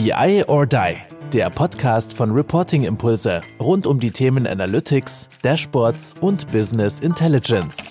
BI or Die, der Podcast von Reporting Impulse rund um die Themen Analytics, Dashboards und Business Intelligence.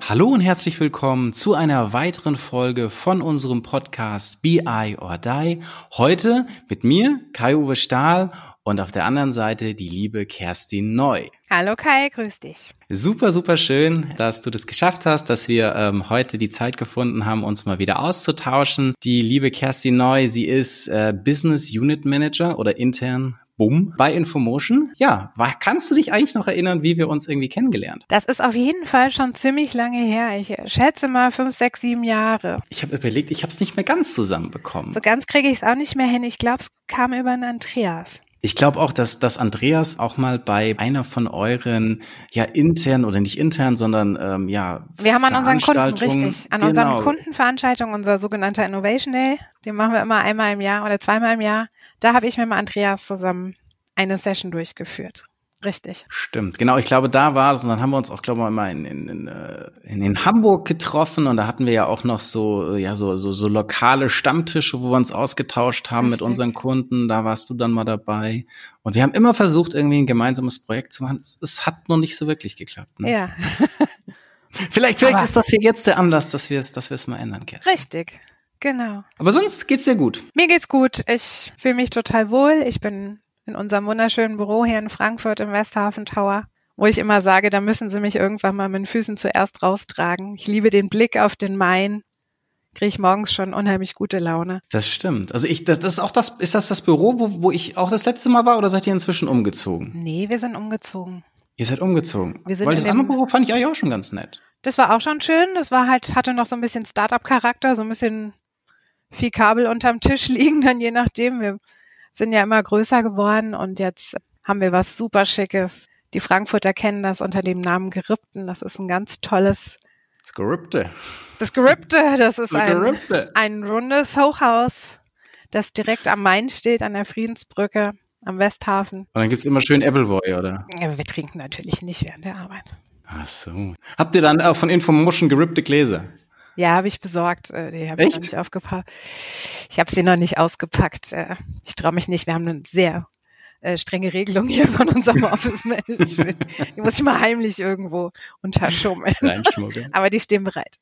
Hallo und herzlich willkommen zu einer weiteren Folge von unserem Podcast BI or Die. Heute mit mir, Kai-Uwe Stahl und auf der anderen Seite die liebe Kerstin Neu. Hallo Kai, grüß dich. Super, super schön, dass du das geschafft hast, dass wir ähm, heute die Zeit gefunden haben, uns mal wieder auszutauschen. Die liebe Kerstin Neu, sie ist äh, Business Unit Manager oder intern Bumm bei Infomotion. Ja, war, kannst du dich eigentlich noch erinnern, wie wir uns irgendwie kennengelernt? Das ist auf jeden Fall schon ziemlich lange her. Ich schätze mal fünf, sechs, sieben Jahre. Ich habe überlegt, ich habe es nicht mehr ganz zusammenbekommen. So ganz kriege ich es auch nicht mehr hin. Ich glaube, es kam über einen Andreas. Ich glaube auch, dass, dass Andreas auch mal bei einer von euren, ja, intern oder nicht intern, sondern ähm, ja. Wir haben an unseren Kunden, richtig, an genau. unseren Kundenveranstaltungen, unser sogenannter Innovation Day, den machen wir immer einmal im Jahr oder zweimal im Jahr. Da habe ich mit Andreas zusammen eine Session durchgeführt. Richtig. Stimmt, genau. Ich glaube, da war es. Und dann haben wir uns auch, glaube ich, mal in, in, in, äh, in, in Hamburg getroffen. Und da hatten wir ja auch noch so, ja, so, so, so lokale Stammtische, wo wir uns ausgetauscht haben Richtig. mit unseren Kunden. Da warst du dann mal dabei. Und wir haben immer versucht, irgendwie ein gemeinsames Projekt zu machen. Es, es hat noch nicht so wirklich geklappt. Ne? Ja. vielleicht, vielleicht Aber ist das hier jetzt der Anlass, dass wir es, dass wir es mal ändern, Kerstin. Richtig. Genau. Aber sonst geht's dir gut. Mir geht's gut. Ich fühle mich total wohl. Ich bin in unserem wunderschönen Büro hier in Frankfurt im Westhafen Tower, wo ich immer sage, da müssen Sie mich irgendwann mal mit den Füßen zuerst raustragen. Ich liebe den Blick auf den Main. Kriege ich morgens schon unheimlich gute Laune. Das stimmt. Also ich, das, das ist auch das, ist das das Büro, wo, wo ich auch das letzte Mal war oder seid ihr inzwischen umgezogen? Nee, wir sind umgezogen. Ihr seid umgezogen. Wir sind Weil das andere Büro fand ich eigentlich auch schon ganz nett. Das war auch schon schön. Das war halt, hatte noch so ein bisschen Startup-Charakter, so ein bisschen viel Kabel unterm Tisch liegen, dann je nachdem. Wir sind ja immer größer geworden und jetzt haben wir was super Schickes. Die Frankfurter kennen das unter dem Namen Gerippten. Das ist ein ganz tolles. Das Gerippte. Das Gerippte, das ist ein, ein rundes Hochhaus, das direkt am Main steht, an der Friedensbrücke, am Westhafen. Und dann gibt's immer schön Appleboy, oder? Ja, wir trinken natürlich nicht während der Arbeit. Ach so. Habt ihr dann auch von Infomotion gerippte Gläser? Ja, habe ich besorgt. Äh, die habe ich noch nicht aufgepackt. Ich habe sie noch nicht ausgepackt. Äh, ich traue mich nicht. Wir haben eine sehr äh, strenge Regelung hier von unserem Office Management. Die muss ich mal heimlich irgendwo unterschummeln. Aber die stehen bereit.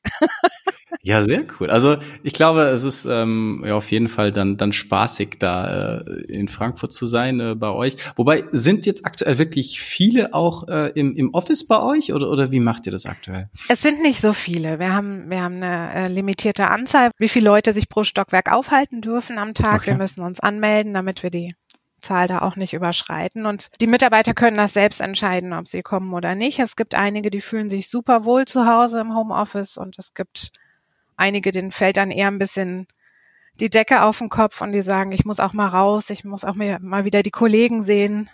Ja, sehr cool. Also ich glaube, es ist ähm, ja auf jeden Fall dann dann spaßig, da äh, in Frankfurt zu sein äh, bei euch. Wobei sind jetzt aktuell wirklich viele auch äh, im, im Office bei euch oder oder wie macht ihr das aktuell? Es sind nicht so viele. Wir haben wir haben eine äh, limitierte Anzahl, wie viele Leute sich pro Stockwerk aufhalten dürfen am Tag. Okay. Wir müssen uns anmelden, damit wir die Zahl da auch nicht überschreiten. Und die Mitarbeiter können das selbst entscheiden, ob sie kommen oder nicht. Es gibt einige, die fühlen sich super wohl zu Hause im Homeoffice und es gibt einige, denen fällt dann eher ein bisschen die Decke auf den Kopf und die sagen, ich muss auch mal raus, ich muss auch mal wieder die Kollegen sehen,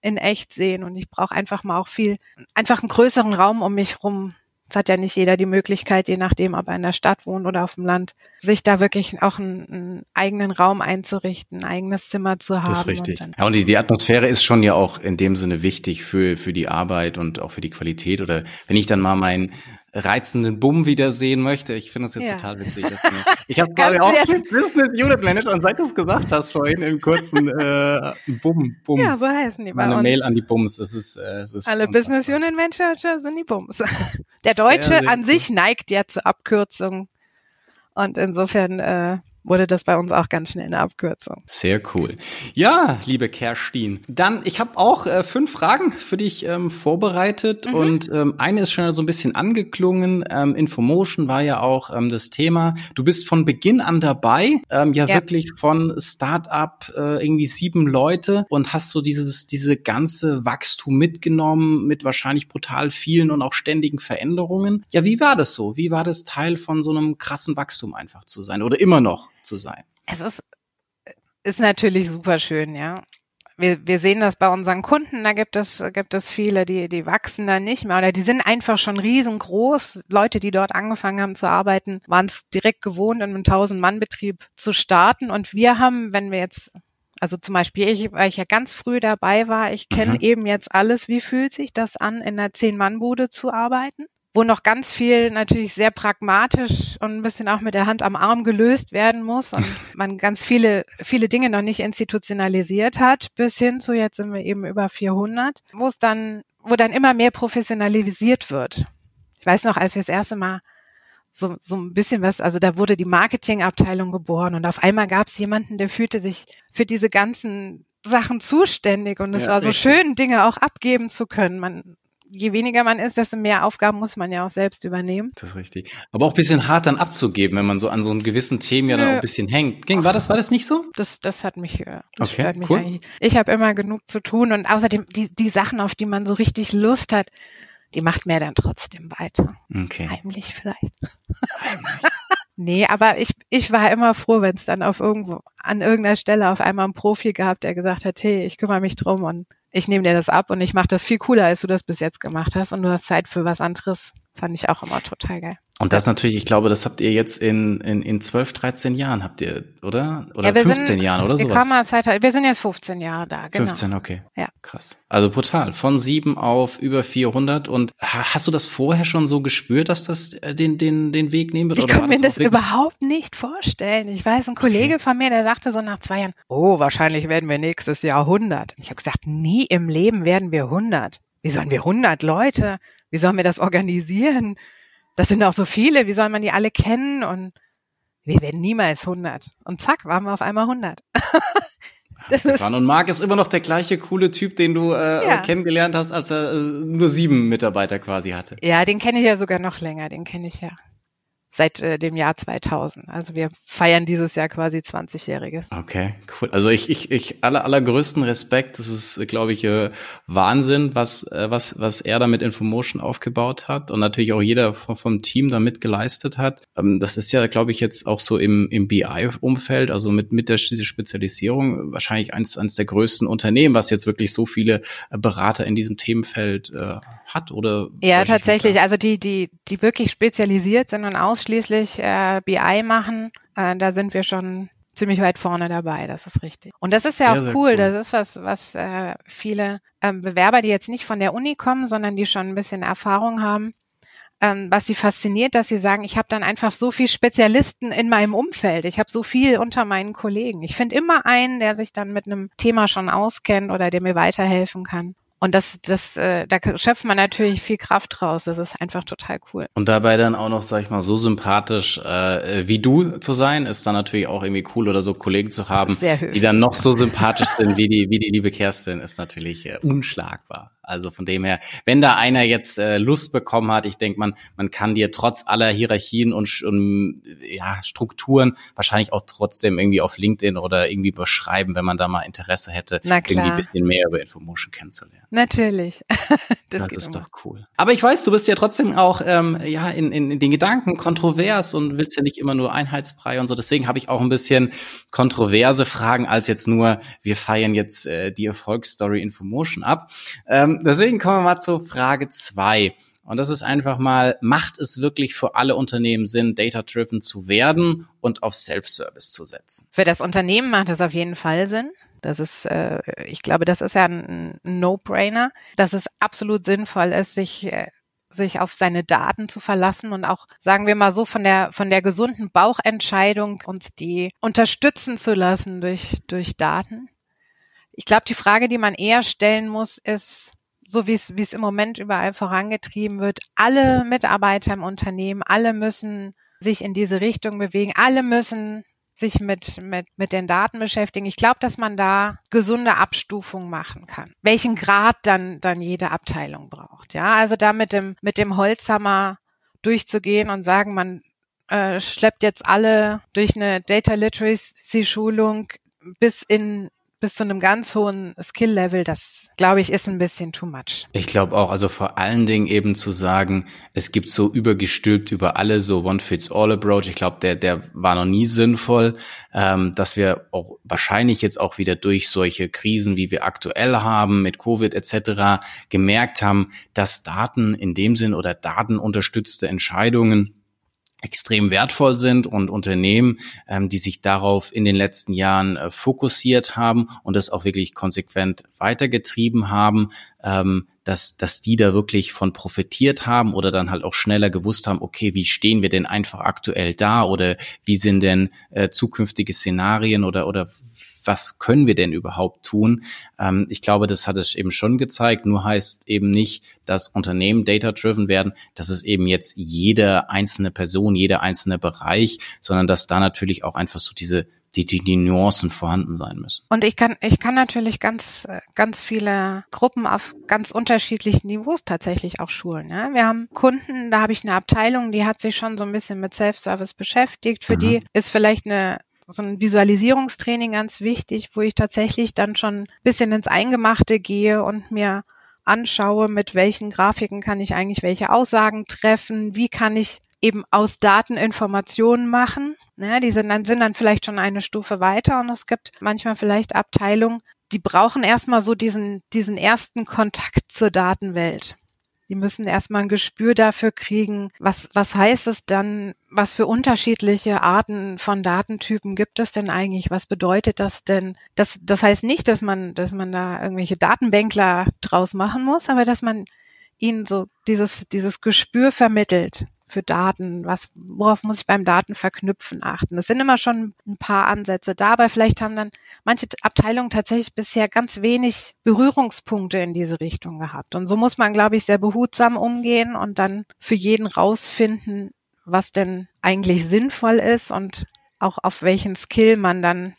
in echt sehen und ich brauche einfach mal auch viel, einfach einen größeren Raum um mich rum, es hat ja nicht jeder die Möglichkeit, je nachdem, ob er in der Stadt wohnt oder auf dem Land, sich da wirklich auch einen, einen eigenen Raum einzurichten, ein eigenes Zimmer zu haben. Das ist richtig. Und ja, und die, die Atmosphäre ist schon ja auch in dem Sinne wichtig für, für die Arbeit und auch für die Qualität. Oder wenn ich dann mal mein, reizenden Bumm wiedersehen möchte. Ich finde das jetzt ja. total witzig. ich habe zwar auch Business Unit Manager und seit du es gesagt hast vorhin im kurzen äh, Bumm, Bumm. Ja, so heißen die bei Meine Mail an die Bums. Es ist, äh, es ist Alle Business Unit Manager sind die Bums. Der Deutsche an sich neigt ja zur Abkürzung. Und insofern äh, wurde das bei uns auch ganz schnell eine Abkürzung. Sehr cool. Ja, liebe Kerstin, dann ich habe auch äh, fünf Fragen für dich ähm, vorbereitet mhm. und ähm, eine ist schon so ein bisschen angeklungen. Ähm, Infomotion war ja auch ähm, das Thema. Du bist von Beginn an dabei, ähm, ja, ja. wirklich von Startup äh, irgendwie sieben Leute und hast so dieses diese ganze Wachstum mitgenommen mit wahrscheinlich brutal vielen und auch ständigen Veränderungen. Ja, wie war das so? Wie war das Teil von so einem krassen Wachstum einfach zu sein oder immer noch? Zu sein. Es ist, ist natürlich super schön, ja. Wir, wir sehen das bei unseren Kunden, da gibt es, gibt es viele, die, die wachsen da nicht mehr oder die sind einfach schon riesengroß. Leute, die dort angefangen haben zu arbeiten, waren es direkt gewohnt, in einem 1000-Mann-Betrieb zu starten. Und wir haben, wenn wir jetzt also zum Beispiel ich, weil ich ja ganz früh dabei war, ich kenne mhm. eben jetzt alles, wie fühlt sich das an, in einer Zehn-Mann-Bude zu arbeiten? Wo noch ganz viel natürlich sehr pragmatisch und ein bisschen auch mit der Hand am Arm gelöst werden muss und man ganz viele, viele Dinge noch nicht institutionalisiert hat, bis hin zu jetzt sind wir eben über 400, wo es dann, wo dann immer mehr professionalisiert wird. Ich weiß noch, als wir das erste Mal so, so ein bisschen was, also da wurde die Marketingabteilung geboren und auf einmal gab es jemanden, der fühlte sich für diese ganzen Sachen zuständig und es ja, war so richtig. schön, Dinge auch abgeben zu können. Man je weniger man ist, desto mehr Aufgaben muss man ja auch selbst übernehmen. Das ist richtig. Aber auch ein bisschen hart dann abzugeben, wenn man so an so einem gewissen Themen ja dann auch ein bisschen hängt. Ging, war das, war das nicht so? Das, das hat mich, äh, das okay, mich cool. eigentlich. Ich habe immer genug zu tun und außerdem die, die Sachen, auf die man so richtig Lust hat, die macht mir dann trotzdem weiter. Okay. Heimlich vielleicht. Heimlich. Nee, aber ich, ich war immer froh, wenn es dann auf irgendwo, an irgendeiner Stelle auf einmal einen Profi gab, der gesagt hat, hey, ich kümmere mich drum und ich nehme dir das ab und ich mache das viel cooler, als du das bis jetzt gemacht hast und du hast Zeit für was anderes. Fand ich auch immer total geil. Und das natürlich, ich glaube, das habt ihr jetzt in, in, in 12, 13 Jahren, habt ihr, oder? Oder ja, 15 sind, Jahren oder sowas? wir sind jetzt 15 Jahre da, genau. 15, okay. Ja. Krass. Also brutal. Von sieben auf über 400. Und hast du das vorher schon so gespürt, dass das äh, den, den, den Weg nehmen wird? Ich kann mir das überhaupt nicht vorstellen. Ich weiß, ein Kollege okay. von mir, der sagte so nach zwei Jahren, oh, wahrscheinlich werden wir nächstes Jahr 100. Ich habe gesagt, nie im Leben werden wir 100. Wie sollen wir 100 Leute? Wie sollen wir das organisieren? das sind auch so viele, wie soll man die alle kennen? Und wir werden niemals 100. Und zack, waren wir auf einmal 100. das ist und Marc ist immer noch der gleiche coole Typ, den du äh, ja. kennengelernt hast, als er äh, nur sieben Mitarbeiter quasi hatte. Ja, den kenne ich ja sogar noch länger, den kenne ich ja seit äh, dem Jahr 2000. Also wir feiern dieses Jahr quasi 20-jähriges. Okay, cool. Also ich, ich, ich aller, allergrößten Respekt. Das ist, glaube ich, äh, Wahnsinn, was, äh, was, was er da mit Infomotion aufgebaut hat und natürlich auch jeder vom, vom Team da mit geleistet hat. Ähm, das ist ja, glaube ich, jetzt auch so im, im BI-Umfeld, also mit, mit der Spezialisierung wahrscheinlich eins, eins der größten Unternehmen, was jetzt wirklich so viele äh, Berater in diesem Themenfeld äh, hat oder? Ja, tatsächlich. Also die, die, die wirklich spezialisiert sind und ausschließlich äh, BI machen, äh, da sind wir schon ziemlich weit vorne dabei. Das ist richtig. Und das ist ja sehr, auch cool. cool. Das ist was, was äh, viele ähm, Bewerber, die jetzt nicht von der Uni kommen, sondern die schon ein bisschen Erfahrung haben, ähm, was sie fasziniert, dass sie sagen, ich habe dann einfach so viel Spezialisten in meinem Umfeld. Ich habe so viel unter meinen Kollegen. Ich finde immer einen, der sich dann mit einem Thema schon auskennt oder der mir weiterhelfen kann. Und das, das, äh, da schöpft man natürlich viel Kraft raus. Das ist einfach total cool. Und dabei dann auch noch, sag ich mal, so sympathisch äh, wie du zu sein, ist dann natürlich auch irgendwie cool oder so Kollegen zu haben, die dann noch so sympathisch sind wie die, wie die liebe Kerstin, ist natürlich äh, unschlagbar. Also von dem her, wenn da einer jetzt äh, Lust bekommen hat, ich denke, man, man kann dir trotz aller Hierarchien und, und ja, Strukturen wahrscheinlich auch trotzdem irgendwie auf LinkedIn oder irgendwie beschreiben, wenn man da mal Interesse hätte, irgendwie ein bisschen mehr über Infomotion kennenzulernen. Natürlich. das, das ist immer. doch cool. Aber ich weiß, du bist ja trotzdem auch ähm, ja in, in, in den Gedanken kontrovers und willst ja nicht immer nur Einheitsbrei und so. Deswegen habe ich auch ein bisschen kontroverse Fragen als jetzt nur, wir feiern jetzt äh, die Erfolgsstory Infomotion ab. Ähm, deswegen kommen wir mal zur Frage zwei. Und das ist einfach mal, macht es wirklich für alle Unternehmen Sinn, data-driven zu werden und auf Self-Service zu setzen? Für das Unternehmen macht es auf jeden Fall Sinn. Das ist, äh, ich glaube, das ist ja ein, No-Brainer, dass es absolut sinnvoll ist, sich äh, sich auf seine Daten zu verlassen und auch, sagen wir mal so, von der, von der gesunden Bauchentscheidung uns die unterstützen zu lassen durch, durch Daten. Ich glaube, die Frage, die man eher stellen muss, ist, so wie es, wie es im Moment überall vorangetrieben wird, alle Mitarbeiter im Unternehmen, alle müssen sich in diese Richtung bewegen, alle müssen sich mit, mit, mit den Daten beschäftigen. Ich glaube, dass man da gesunde Abstufungen machen kann. Welchen Grad dann, dann jede Abteilung braucht. Ja, also da mit dem, mit dem Holzhammer durchzugehen und sagen, man äh, schleppt jetzt alle durch eine Data Literacy Schulung bis in bis zu einem ganz hohen Skill-Level, das glaube ich ist ein bisschen too much. Ich glaube auch, also vor allen Dingen eben zu sagen, es gibt so übergestülpt über alle so One-Fits-All-Approach. Ich glaube, der, der war noch nie sinnvoll, ähm, dass wir auch wahrscheinlich jetzt auch wieder durch solche Krisen, wie wir aktuell haben, mit Covid etc., gemerkt haben, dass Daten in dem Sinn oder datenunterstützte Entscheidungen extrem wertvoll sind und Unternehmen, ähm, die sich darauf in den letzten Jahren äh, fokussiert haben und das auch wirklich konsequent weitergetrieben haben, ähm, dass, dass die da wirklich von profitiert haben oder dann halt auch schneller gewusst haben, okay, wie stehen wir denn einfach aktuell da oder wie sind denn äh, zukünftige Szenarien oder, oder was können wir denn überhaupt tun? Ähm, ich glaube, das hat es eben schon gezeigt. Nur heißt eben nicht, dass Unternehmen data-driven werden, dass es eben jetzt jede einzelne Person, jeder einzelne Bereich, sondern dass da natürlich auch einfach so diese die, die, die Nuancen vorhanden sein müssen. Und ich kann, ich kann natürlich ganz, ganz viele Gruppen auf ganz unterschiedlichen Niveaus tatsächlich auch schulen. Ja? Wir haben Kunden, da habe ich eine Abteilung, die hat sich schon so ein bisschen mit Self-Service beschäftigt. Für mhm. die ist vielleicht eine so ein Visualisierungstraining ganz wichtig, wo ich tatsächlich dann schon ein bisschen ins Eingemachte gehe und mir anschaue, mit welchen Grafiken kann ich eigentlich welche Aussagen treffen, wie kann ich eben aus Daten Informationen machen. Ja, die sind dann, sind dann vielleicht schon eine Stufe weiter und es gibt manchmal vielleicht Abteilungen, die brauchen erstmal so diesen, diesen ersten Kontakt zur Datenwelt. Die müssen erstmal ein Gespür dafür kriegen, was, was heißt es dann, was für unterschiedliche Arten von Datentypen gibt es denn eigentlich? Was bedeutet das denn? Das, das heißt nicht, dass man, dass man da irgendwelche Datenbänkler draus machen muss, aber dass man ihnen so dieses, dieses Gespür vermittelt für Daten? Was, worauf muss ich beim Datenverknüpfen achten? Es sind immer schon ein paar Ansätze da, aber vielleicht haben dann manche Abteilungen tatsächlich bisher ganz wenig Berührungspunkte in diese Richtung gehabt. Und so muss man, glaube ich, sehr behutsam umgehen und dann für jeden rausfinden, was denn eigentlich sinnvoll ist und auch auf welchen Skill man dann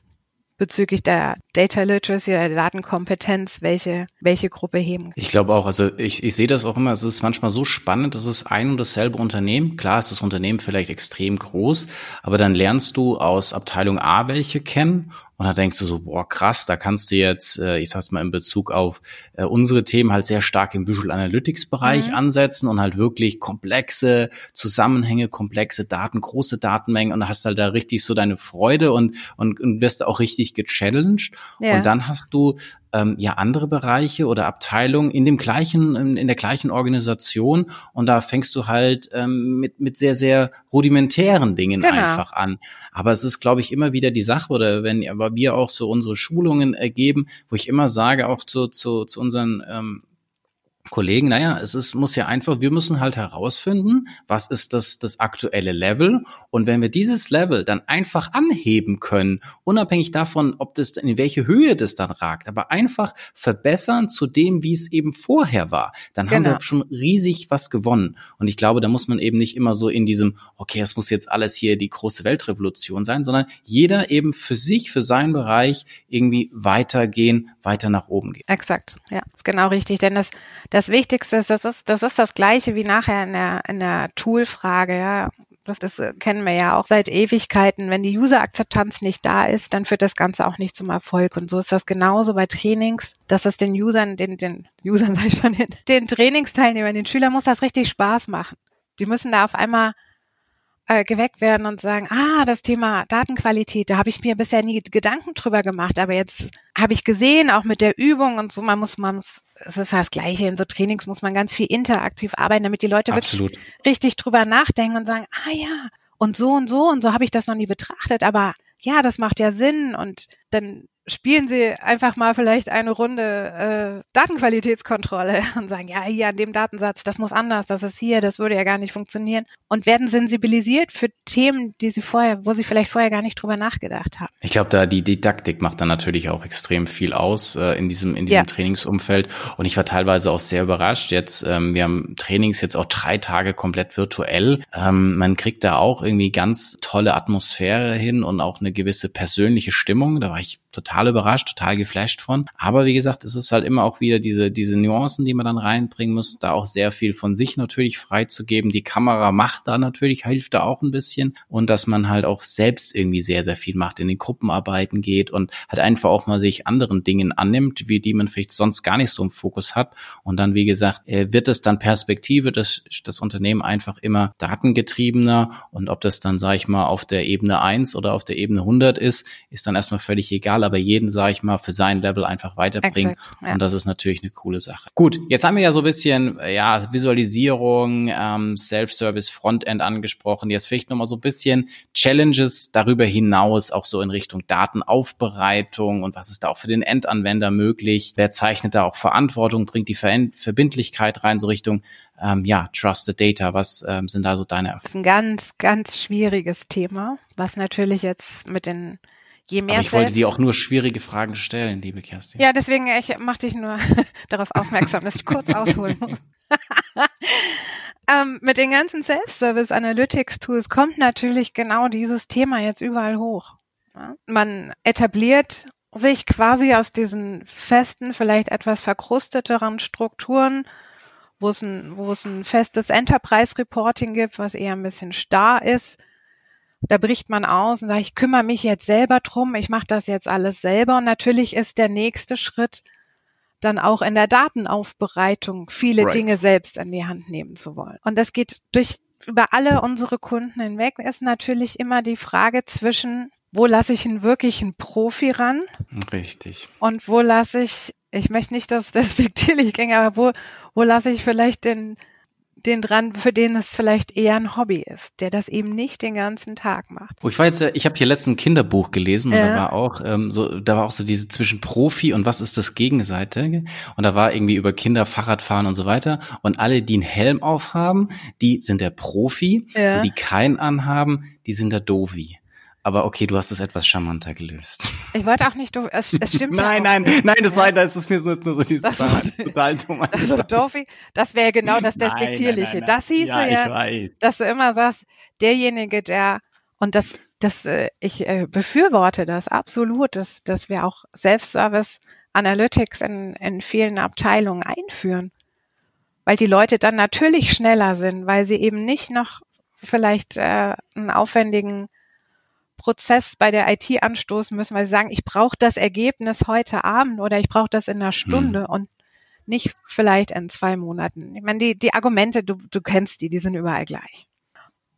bezüglich der Data Literacy oder der Datenkompetenz, welche, welche Gruppe heben. Ich glaube auch, also ich, ich sehe das auch immer, es ist manchmal so spannend, es ist ein und dasselbe Unternehmen. Klar ist das Unternehmen vielleicht extrem groß, aber dann lernst du aus Abteilung A welche kennen und da denkst du so, boah, krass, da kannst du jetzt, äh, ich sag's mal in Bezug auf äh, unsere Themen halt sehr stark im Visual Analytics Bereich mhm. ansetzen und halt wirklich komplexe Zusammenhänge, komplexe Daten, große Datenmengen und hast halt da richtig so deine Freude und, und, und wirst auch richtig gechallenged. Ja. Und dann hast du ähm, ja andere Bereiche oder Abteilungen in dem gleichen, in, in, der gleichen Organisation und da fängst du halt ähm, mit, mit sehr, sehr rudimentären Dingen genau. einfach an. Aber es ist, glaube ich, immer wieder die Sache, oder wenn aber wir auch so unsere Schulungen ergeben, wo ich immer sage, auch zu, zu, zu unseren ähm, Kollegen, naja, es ist, muss ja einfach, wir müssen halt herausfinden, was ist das, das aktuelle Level. Und wenn wir dieses Level dann einfach anheben können, unabhängig davon, ob das, in welche Höhe das dann ragt, aber einfach verbessern zu dem, wie es eben vorher war, dann genau. haben wir schon riesig was gewonnen. Und ich glaube, da muss man eben nicht immer so in diesem, okay, es muss jetzt alles hier die große Weltrevolution sein, sondern jeder eben für sich, für seinen Bereich irgendwie weitergehen, weiter nach oben gehen. Exakt, ja, ist genau richtig. Denn das, das Wichtigste ist, das ist, das ist das Gleiche wie nachher in der, in der Tool-Frage, ja. Das, das kennen wir ja auch seit Ewigkeiten. Wenn die User-Akzeptanz nicht da ist, dann führt das Ganze auch nicht zum Erfolg. Und so ist das genauso bei Trainings, dass es den Usern, den, den Usern sag ich schon, den, den Trainingsteilnehmern, den Schülern muss das richtig Spaß machen. Die müssen da auf einmal äh, geweckt werden und sagen, ah, das Thema Datenqualität, da habe ich mir bisher nie Gedanken drüber gemacht, aber jetzt habe ich gesehen, auch mit der Übung und so, man muss, man muss, es ist das Gleiche, in so Trainings muss man ganz viel interaktiv arbeiten, damit die Leute Absolut. wirklich richtig drüber nachdenken und sagen, ah ja, und so und so und so habe ich das noch nie betrachtet, aber ja, das macht ja Sinn und dann spielen Sie einfach mal vielleicht eine Runde äh, Datenqualitätskontrolle und sagen, ja, hier an dem Datensatz, das muss anders, das ist hier, das würde ja gar nicht funktionieren und werden sensibilisiert für Themen, die Sie vorher, wo Sie vielleicht vorher gar nicht drüber nachgedacht haben. Ich glaube, da die Didaktik macht dann natürlich auch extrem viel aus äh, in diesem in diesem ja. Trainingsumfeld und ich war teilweise auch sehr überrascht. Jetzt ähm, wir haben Trainings jetzt auch drei Tage komplett virtuell. Ähm, man kriegt da auch irgendwie ganz tolle Atmosphäre hin und auch eine gewisse persönliche Stimmung. Da war ich total überrascht, total geflasht von. Aber wie gesagt, es ist halt immer auch wieder diese, diese Nuancen, die man dann reinbringen muss, da auch sehr viel von sich natürlich freizugeben. Die Kamera macht da natürlich, hilft da auch ein bisschen. Und dass man halt auch selbst irgendwie sehr, sehr viel macht, in den Gruppenarbeiten geht und halt einfach auch mal sich anderen Dingen annimmt, wie die man vielleicht sonst gar nicht so im Fokus hat. Und dann, wie gesagt, äh, wird es dann Perspektive, dass das Unternehmen einfach immer datengetriebener und ob das dann, sage ich mal, auf der Ebene eins oder auf der Ebene 100 ist, ist dann erstmal völlig egal, aber jeden, sage ich mal, für sein Level einfach weiterbringen. Exakt, ja. Und das ist natürlich eine coole Sache. Gut, jetzt haben wir ja so ein bisschen ja Visualisierung, ähm, Self-Service, Frontend angesprochen. Jetzt vielleicht nochmal so ein bisschen Challenges darüber hinaus, auch so in Richtung Datenaufbereitung und was ist da auch für den Endanwender möglich? Wer zeichnet da auch Verantwortung, bringt die Ver Verbindlichkeit rein, so Richtung ähm, ja, Trusted Data. Was ähm, sind da so deine Erfahrungen? Das ist ein ganz, ganz schwieriges Thema, was natürlich jetzt mit den je mehr. Aber ich wollte dir auch nur schwierige Fragen stellen, liebe Kerstin. Ja, deswegen ich mache dich nur darauf aufmerksam, dass ich kurz ausholen muss. ähm, mit den ganzen Self-Service Analytics Tools kommt natürlich genau dieses Thema jetzt überall hoch. Ja? Man etabliert sich quasi aus diesen festen, vielleicht etwas verkrusteteren Strukturen wo es ein, wo es ein festes Enterprise Reporting gibt, was eher ein bisschen starr ist. Da bricht man aus und sagt, ich kümmere mich jetzt selber drum, ich mache das jetzt alles selber. Und natürlich ist der nächste Schritt dann auch in der Datenaufbereitung viele right. Dinge selbst in die Hand nehmen zu wollen. Und das geht durch über alle unsere Kunden hinweg, ist natürlich immer die Frage zwischen, wo lasse ich einen wirklichen Profi ran? Richtig. Und wo lasse ich ich möchte nicht, dass das despektierlich ging, aber wo, wo lasse ich vielleicht den, den dran, für den es vielleicht eher ein Hobby ist, der das eben nicht den ganzen Tag macht. Oh, ich war jetzt, ich habe hier letztens ein Kinderbuch gelesen und ja. da war auch ähm, so, da war auch so diese zwischen Profi und was ist das Gegenseite und da war irgendwie über Kinder Fahrradfahren und so weiter und alle, die einen Helm aufhaben, die sind der Profi ja. und die keinen anhaben, die sind der Dovi. Aber okay, du hast es etwas charmanter gelöst. Ich wollte auch nicht doof, es, es stimmt Nein, ja nein, nein, das war, das ist mir so, ist nur so dieses das war, total dumm. Also doofi, das wäre genau das Despektierliche. Nein, nein, nein, das hieße ja, ja dass du immer sagst, derjenige, der, und das, das, äh, ich äh, befürworte das absolut, dass, dass wir auch Self-Service Analytics in, in vielen Abteilungen einführen. Weil die Leute dann natürlich schneller sind, weil sie eben nicht noch vielleicht äh, einen aufwendigen Prozess bei der IT anstoßen müssen, weil sie sagen, ich brauche das Ergebnis heute Abend oder ich brauche das in einer Stunde mhm. und nicht vielleicht in zwei Monaten. Ich meine, die, die Argumente, du, du kennst die, die sind überall gleich.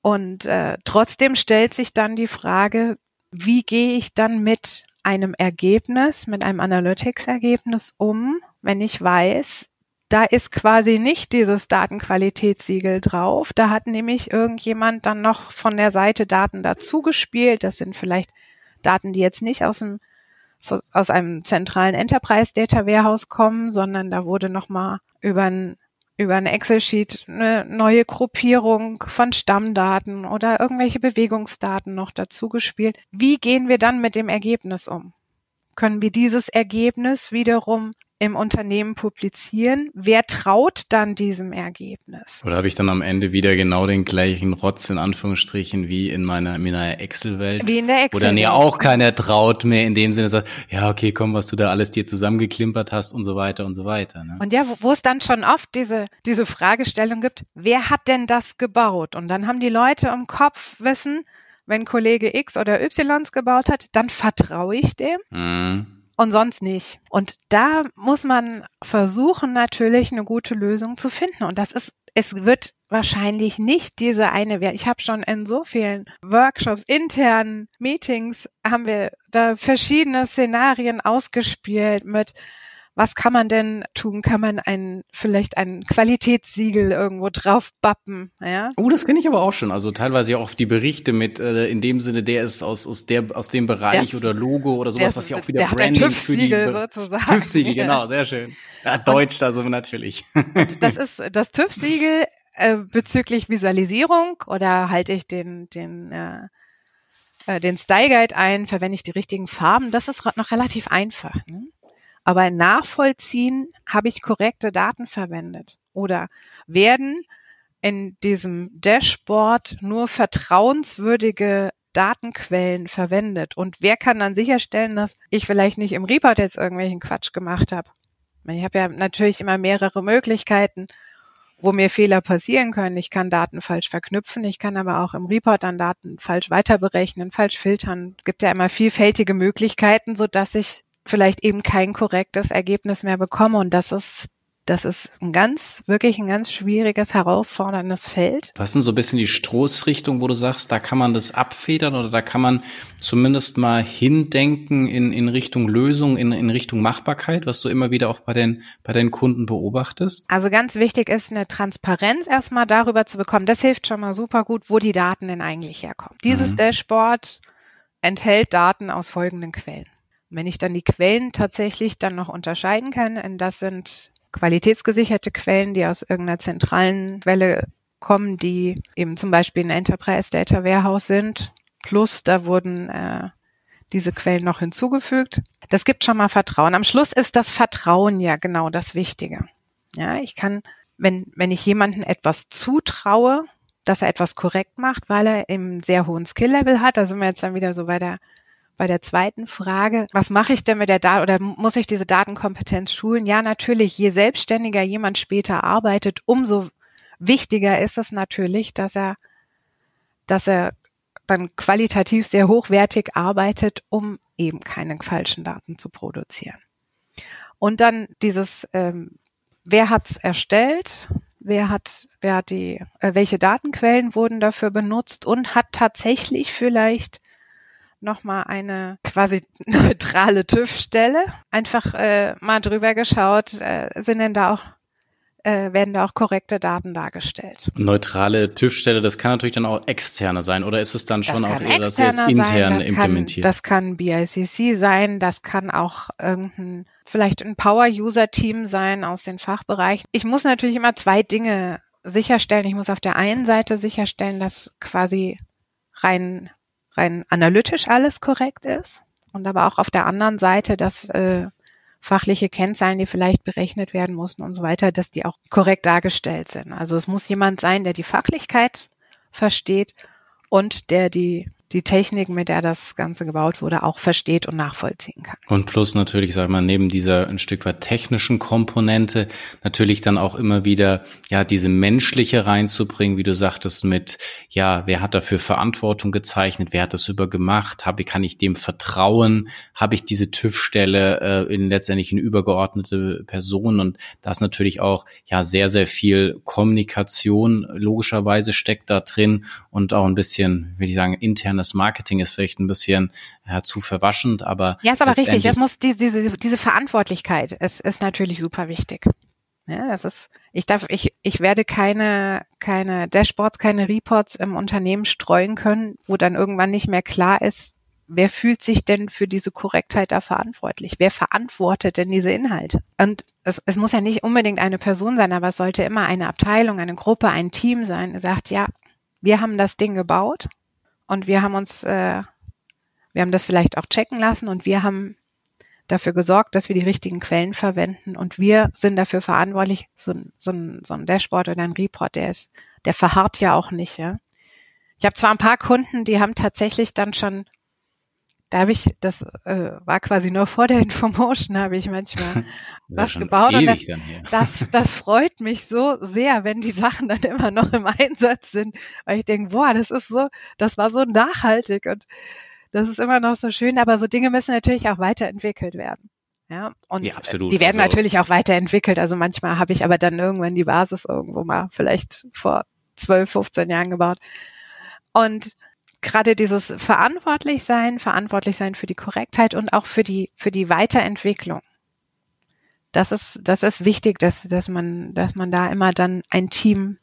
Und äh, trotzdem stellt sich dann die Frage, wie gehe ich dann mit einem Ergebnis, mit einem Analytics-Ergebnis um, wenn ich weiß, da ist quasi nicht dieses Datenqualitätssiegel drauf. Da hat nämlich irgendjemand dann noch von der Seite Daten dazugespielt. Das sind vielleicht Daten, die jetzt nicht aus dem aus einem zentralen Enterprise Data Warehouse kommen, sondern da wurde nochmal über ein über ein Excel-Sheet eine neue Gruppierung von Stammdaten oder irgendwelche Bewegungsdaten noch dazugespielt. Wie gehen wir dann mit dem Ergebnis um? Können wir dieses Ergebnis wiederum im Unternehmen publizieren. Wer traut dann diesem Ergebnis? Oder habe ich dann am Ende wieder genau den gleichen Rotz in Anführungsstrichen wie in meiner, in meiner Excel-Welt? Wie in der Excel. Wo dann ja auch keiner traut mehr in dem Sinne sagt, ja, okay, komm, was du da alles dir zusammengeklimpert hast und so weiter und so weiter. Ne? Und ja, wo, wo es dann schon oft diese, diese Fragestellung gibt, wer hat denn das gebaut? Und dann haben die Leute im Kopf wissen, wenn Kollege X oder Y es gebaut hat, dann vertraue ich dem. Mhm und sonst nicht. Und da muss man versuchen, natürlich eine gute Lösung zu finden. Und das ist, es wird wahrscheinlich nicht diese eine Ich habe schon in so vielen Workshops, internen Meetings, haben wir da verschiedene Szenarien ausgespielt mit was kann man denn tun? Kann man ein, vielleicht ein Qualitätssiegel irgendwo drauf bappen? Ja? Oh, das kenne ich aber auch schon. Also teilweise auch die Berichte mit, äh, in dem Sinne, der ist aus, aus, der, aus dem Bereich das, oder Logo oder sowas, was ja auch wieder Branding für die. sozusagen. TÜV-Siegel, genau, sehr schön. Ja, Deutsch, also natürlich. das ist das TÜV-Siegel äh, bezüglich Visualisierung oder halte ich den, den, äh, äh den Style Guide ein, verwende ich die richtigen Farben. Das ist noch relativ einfach. Ne? Aber nachvollziehen, habe ich korrekte Daten verwendet oder werden in diesem Dashboard nur vertrauenswürdige Datenquellen verwendet? Und wer kann dann sicherstellen, dass ich vielleicht nicht im Report jetzt irgendwelchen Quatsch gemacht habe? Ich habe ja natürlich immer mehrere Möglichkeiten, wo mir Fehler passieren können. Ich kann Daten falsch verknüpfen, ich kann aber auch im Report dann Daten falsch weiterberechnen, falsch filtern. Es gibt ja immer vielfältige Möglichkeiten, so dass ich vielleicht eben kein korrektes Ergebnis mehr bekomme. Und das ist das ist ein ganz, wirklich ein ganz schwieriges, herausforderndes Feld. Was sind so ein bisschen die Stoßrichtung, wo du sagst, da kann man das abfedern oder da kann man zumindest mal hindenken in, in Richtung Lösung, in, in Richtung Machbarkeit, was du immer wieder auch bei den, bei den Kunden beobachtest? Also ganz wichtig ist eine Transparenz erstmal darüber zu bekommen. Das hilft schon mal super gut, wo die Daten denn eigentlich herkommen. Dieses mhm. Dashboard enthält Daten aus folgenden Quellen. Wenn ich dann die Quellen tatsächlich dann noch unterscheiden kann, und das sind qualitätsgesicherte Quellen, die aus irgendeiner zentralen Quelle kommen, die eben zum Beispiel ein Enterprise Data Warehouse sind. Plus da wurden äh, diese Quellen noch hinzugefügt. Das gibt schon mal Vertrauen. Am Schluss ist das Vertrauen ja genau das Wichtige. Ja, ich kann, wenn, wenn ich jemandem etwas zutraue, dass er etwas korrekt macht, weil er eben sehr hohen Skill-Level hat, da sind wir jetzt dann wieder so bei der bei der zweiten Frage, was mache ich denn mit der Daten oder muss ich diese Datenkompetenz schulen? Ja, natürlich, je selbstständiger jemand später arbeitet, umso wichtiger ist es natürlich, dass er, dass er dann qualitativ sehr hochwertig arbeitet, um eben keine falschen Daten zu produzieren. Und dann dieses, ähm, wer hat's erstellt? Wer hat, wer hat die, äh, welche Datenquellen wurden dafür benutzt und hat tatsächlich vielleicht nochmal eine quasi neutrale TÜV-Stelle. Einfach äh, mal drüber geschaut, äh, sind denn da auch äh, werden da auch korrekte Daten dargestellt. Neutrale TÜV-Stelle, das kann natürlich dann auch externe sein, oder ist es dann schon auch eher, dass ihr es intern das implementiert? Kann, das kann BICC sein, das kann auch irgendein, vielleicht ein Power-User-Team sein aus den Fachbereichen. Ich muss natürlich immer zwei Dinge sicherstellen. Ich muss auf der einen Seite sicherstellen, dass quasi rein rein analytisch alles korrekt ist und aber auch auf der anderen Seite, dass äh, fachliche Kennzahlen, die vielleicht berechnet werden mussten und so weiter, dass die auch korrekt dargestellt sind. Also es muss jemand sein, der die Fachlichkeit versteht und der die die Technik, mit der das Ganze gebaut wurde, auch versteht und nachvollziehen kann. Und plus natürlich, sag mal, neben dieser ein Stück weit technischen Komponente natürlich dann auch immer wieder, ja, diese menschliche reinzubringen, wie du sagtest, mit, ja, wer hat dafür Verantwortung gezeichnet, wer hat das über gemacht, habe, kann ich dem vertrauen, habe ich diese TÜV-Stelle äh, in letztendlich eine übergeordnete Person und da ist natürlich auch, ja, sehr, sehr viel Kommunikation logischerweise steckt da drin und auch ein bisschen, würde ich sagen, interne das Marketing ist vielleicht ein bisschen ja, zu verwaschend, aber. Ja, ist aber richtig. Das muss diese, diese, diese Verantwortlichkeit ist, ist natürlich super wichtig. Ja, das ist, ich darf, ich, ich werde keine, keine Dashboards, keine Reports im Unternehmen streuen können, wo dann irgendwann nicht mehr klar ist, wer fühlt sich denn für diese Korrektheit da verantwortlich? Wer verantwortet denn diese Inhalte? Und es, es muss ja nicht unbedingt eine Person sein, aber es sollte immer eine Abteilung, eine Gruppe, ein Team sein, sagt, ja, wir haben das Ding gebaut und wir haben uns, äh, wir haben das vielleicht auch checken lassen und wir haben dafür gesorgt, dass wir die richtigen Quellen verwenden und wir sind dafür verantwortlich, so, so, ein, so ein Dashboard oder ein Report, der ist, der verharrt ja auch nicht, ja. Ich habe zwar ein paar Kunden, die haben tatsächlich dann schon da habe ich, das äh, war quasi nur vor der Infomotion, habe ich manchmal was gebaut. Und das, das, das freut mich so sehr, wenn die Sachen dann immer noch im Einsatz sind, weil ich denke, boah, das ist so, das war so nachhaltig und das ist immer noch so schön, aber so Dinge müssen natürlich auch weiterentwickelt werden. Ja, und ja, die werden also, natürlich auch weiterentwickelt. Also manchmal habe ich aber dann irgendwann die Basis irgendwo mal vielleicht vor 12, 15 Jahren gebaut. Und gerade dieses verantwortlich sein, verantwortlich sein für die Korrektheit und auch für die, für die Weiterentwicklung. Das ist, das ist wichtig, dass, dass man, dass man da immer dann ein Team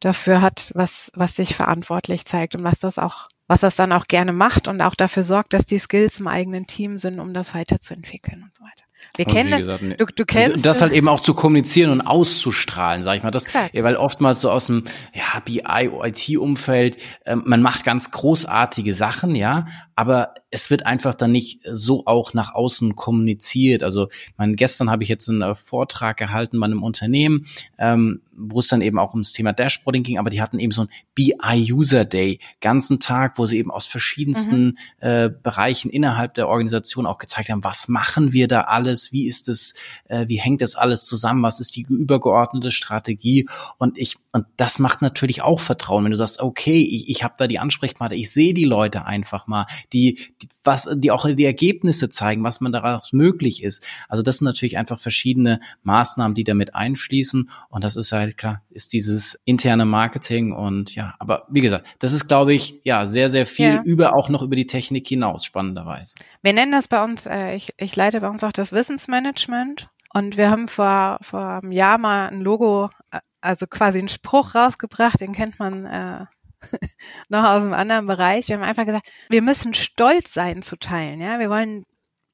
dafür hat, was, was sich verantwortlich zeigt und was das auch, was das dann auch gerne macht und auch dafür sorgt, dass die Skills im eigenen Team sind, um das weiterzuentwickeln und so weiter. Wir kennen das. Gesagt, du, du kennst das halt eben auch zu kommunizieren und auszustrahlen, sag ich mal. Das, Exakt. weil oftmals so aus dem ja, BI, IT-Umfeld, äh, man macht ganz großartige Sachen, ja, aber es wird einfach dann nicht so auch nach außen kommuniziert. Also, mein, gestern habe ich jetzt einen äh, Vortrag gehalten bei einem Unternehmen, ähm, wo es dann eben auch ums Thema Dashboarding ging, aber die hatten eben so ein BI User Day, ganzen Tag, wo sie eben aus verschiedensten mhm. äh, Bereichen innerhalb der Organisation auch gezeigt haben, was machen wir da alles, wie ist es, äh, wie hängt das alles zusammen, was ist die übergeordnete Strategie und ich und das macht natürlich auch Vertrauen, wenn du sagst, okay, ich, ich habe da die Ansprechpartner, ich sehe die Leute einfach mal, die, die was, die auch die Ergebnisse zeigen, was man daraus möglich ist. Also das sind natürlich einfach verschiedene Maßnahmen, die damit einfließen. Und das ist halt klar, ist dieses interne Marketing und ja, aber wie gesagt, das ist, glaube ich, ja, sehr, sehr viel ja. über auch noch über die Technik hinaus, spannenderweise. Wir nennen das bei uns, äh, ich, ich leite bei uns auch das Wissensmanagement. Und wir haben vor, vor einem Jahr mal ein Logo, äh, also quasi einen Spruch rausgebracht, den kennt man äh, noch aus einem anderen Bereich. Wir haben einfach gesagt, wir müssen stolz sein zu teilen. Ja, wir wollen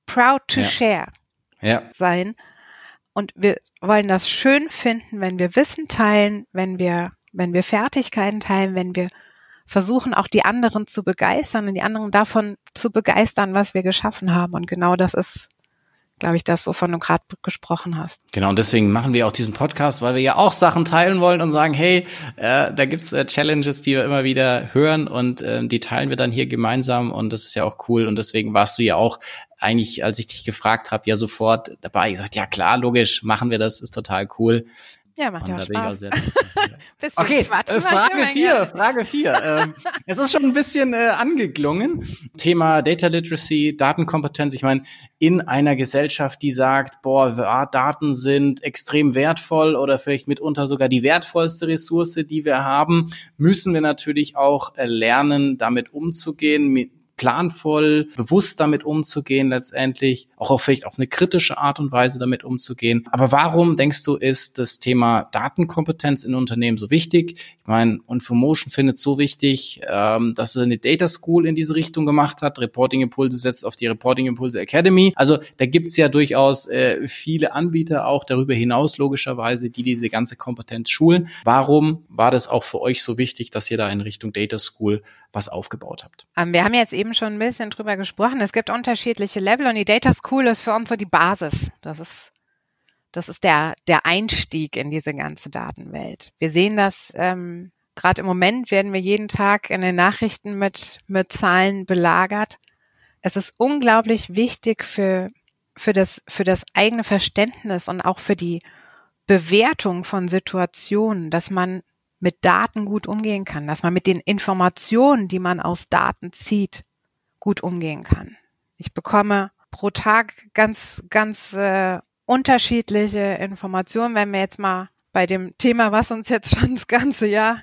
proud to ja. share ja. sein. Und wir wollen das schön finden, wenn wir Wissen teilen, wenn wir, wenn wir Fertigkeiten teilen, wenn wir versuchen, auch die anderen zu begeistern und die anderen davon zu begeistern, was wir geschaffen haben. Und genau das ist glaube ich, das, wovon du gerade gesprochen hast. Genau, und deswegen machen wir auch diesen Podcast, weil wir ja auch Sachen teilen wollen und sagen, hey, äh, da gibt's äh, Challenges, die wir immer wieder hören und äh, die teilen wir dann hier gemeinsam und das ist ja auch cool. Und deswegen warst du ja auch eigentlich, als ich dich gefragt habe, ja sofort dabei. Ich gesagt, ja klar, logisch, machen wir das, ist total cool. Ja, macht ja Spaß. okay, äh, Frage 4, Frage 4. ähm, es ist schon ein bisschen äh, angeklungen. Thema Data Literacy, Datenkompetenz. Ich meine, in einer Gesellschaft, die sagt, boah, Daten sind extrem wertvoll oder vielleicht mitunter sogar die wertvollste Ressource, die wir haben, müssen wir natürlich auch äh, lernen, damit umzugehen, planvoll, bewusst damit umzugehen letztendlich, auch auf vielleicht auf eine kritische Art und Weise damit umzugehen. Aber warum denkst du, ist das Thema Datenkompetenz in Unternehmen so wichtig? Ich meine, und findet es so wichtig, ähm, dass er eine Data School in diese Richtung gemacht hat. Reporting Impulse setzt auf die Reporting Impulse Academy. Also da gibt's ja durchaus äh, viele Anbieter auch darüber hinaus logischerweise, die diese ganze Kompetenz schulen. Warum war das auch für euch so wichtig, dass ihr da in Richtung Data School was aufgebaut habt? Ähm, wir haben jetzt eben eben schon ein bisschen drüber gesprochen. Es gibt unterschiedliche Level und die Data School ist für uns so die Basis. Das ist, das ist der, der Einstieg in diese ganze Datenwelt. Wir sehen das, ähm, gerade im Moment werden wir jeden Tag in den Nachrichten mit, mit Zahlen belagert. Es ist unglaublich wichtig für, für das, für das eigene Verständnis und auch für die Bewertung von Situationen, dass man mit Daten gut umgehen kann, dass man mit den Informationen, die man aus Daten zieht, gut umgehen kann. Ich bekomme pro Tag ganz, ganz äh, unterschiedliche Informationen. Wenn wir jetzt mal bei dem Thema, was uns jetzt schon das ganze Jahr